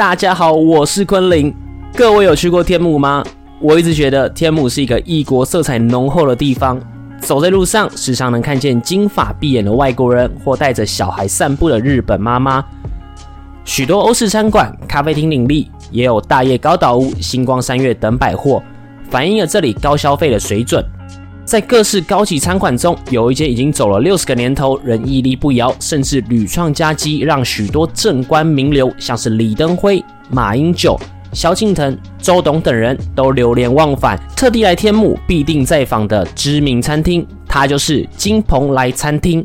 大家好，我是昆凌。各位有去过天母吗？我一直觉得天母是一个异国色彩浓厚的地方。走在路上，时常能看见金发碧眼的外国人，或带着小孩散步的日本妈妈。许多欧式餐馆、咖啡厅林立，也有大叶高岛屋、星光三月等百货，反映了这里高消费的水准。在各式高级餐馆中，有一间已经走了六十个年头，仍屹立不摇，甚至屡创佳绩，让许多政官名流，像是李登辉、马英九、萧敬腾、周董等人都流连忘返，特地来天目必定在访的知名餐厅，它就是金蓬莱餐厅。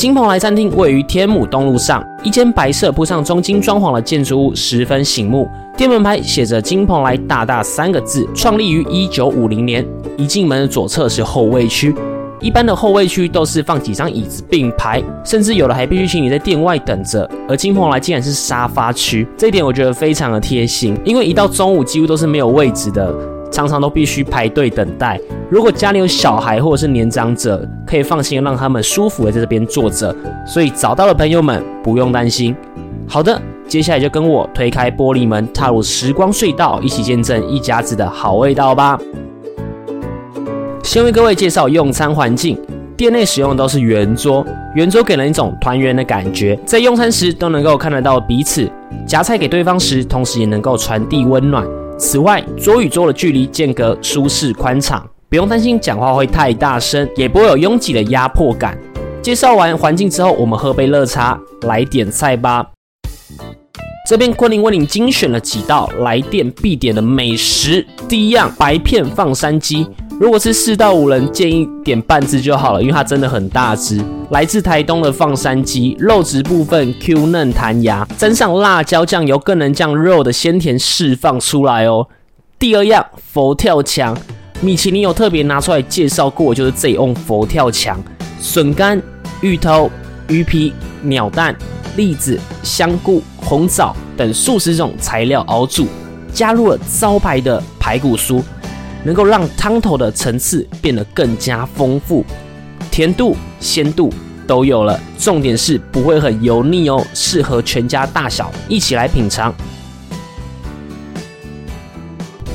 金蓬莱餐厅位于天母东路上，一间白色铺上中金装潢的建筑物，十分醒目。店门牌写着“金蓬莱”大大三个字，创立于一九五零年。一进门的左侧是后卫区，一般的后卫区都是放几张椅子并排，甚至有的还必须请你在店外等着。而金蓬莱竟然是沙发区，这一点我觉得非常的贴心，因为一到中午几乎都是没有位置的。常常都必须排队等待。如果家里有小孩或者是年长者，可以放心让他们舒服的在这边坐着。所以找到的朋友们不用担心。好的，接下来就跟我推开玻璃门，踏入时光隧道，一起见证一家子的好味道吧。先为各位介绍用餐环境，店内使用的都是圆桌，圆桌给人一种团圆的感觉，在用餐时都能够看得到彼此，夹菜给对方时，同时也能够传递温暖。此外，桌与桌的距离间隔舒适宽敞，不用担心讲话会太大声，也不会有拥挤的压迫感。介绍完环境之后，我们喝杯热茶，来点菜吧。这边昆凌为您精选了几道来店必点的美食。第一样，白片放山鸡。如果是四到五人，建议点半只就好了，因为它真的很大只。来自台东的放山鸡，肉质部分 Q 嫩弹牙，沾上辣椒酱油，更能将肉的鲜甜释放出来哦。第二样，佛跳墙，米其林有特别拿出来介绍过，就是这瓮佛跳墙，笋干、芋头、鱼皮、鸟蛋、栗子、香菇、红枣等数十种材料熬煮，加入了招牌的排骨酥。能够让汤头的层次变得更加丰富，甜度、鲜度都有了，重点是不会很油腻哦，适合全家大小一起来品尝。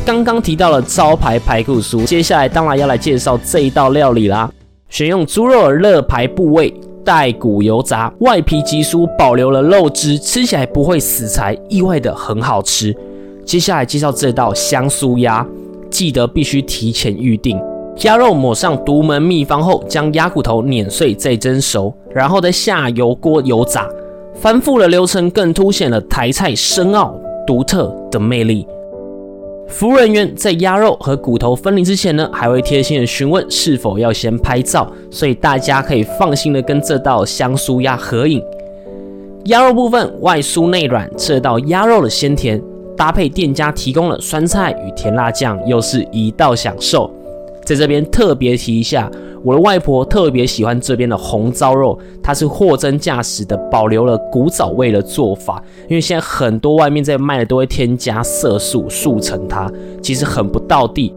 刚刚提到了招牌排骨酥，接下来当然要来介绍这一道料理啦。选用猪肉的肋排部位，带骨油炸，外皮极酥，保留了肉汁，吃起来不会死柴，意外的很好吃。接下来介绍这道香酥鸭。记得必须提前预定。鸭肉抹上独门秘方后，将鸭骨头碾碎再蒸熟，然后再下油锅油炸。繁复的流程更凸显了台菜深奥独特的魅力。服务人员在鸭肉和骨头分离之前呢，还会贴心的询问是否要先拍照，所以大家可以放心的跟这道香酥鸭合影。鸭肉部分外酥内软，吃到鸭肉的鲜甜。搭配店家提供了酸菜与甜辣酱，又是一道享受。在这边特别提一下，我的外婆特别喜欢这边的红糟肉，它是货真价实的，保留了古早味的做法。因为现在很多外面在卖的都会添加色素速成它，其实很不道地。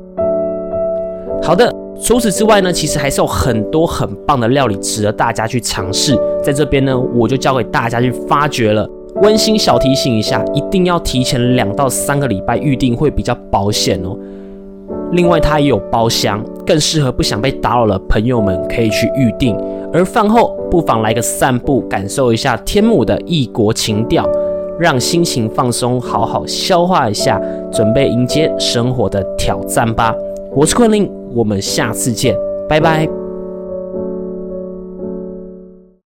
好的，除此之外呢，其实还是有很多很棒的料理值得大家去尝试。在这边呢，我就交给大家去发掘了。温馨小提醒一下，一定要提前两到三个礼拜预定，会比较保险哦。另外，它也有包厢，更适合不想被打扰的朋友们可以去预定。而饭后不妨来个散步，感受一下天母的异国情调，让心情放松，好好消化一下，准备迎接生活的挑战吧。我是昆凌，我们下次见，拜拜。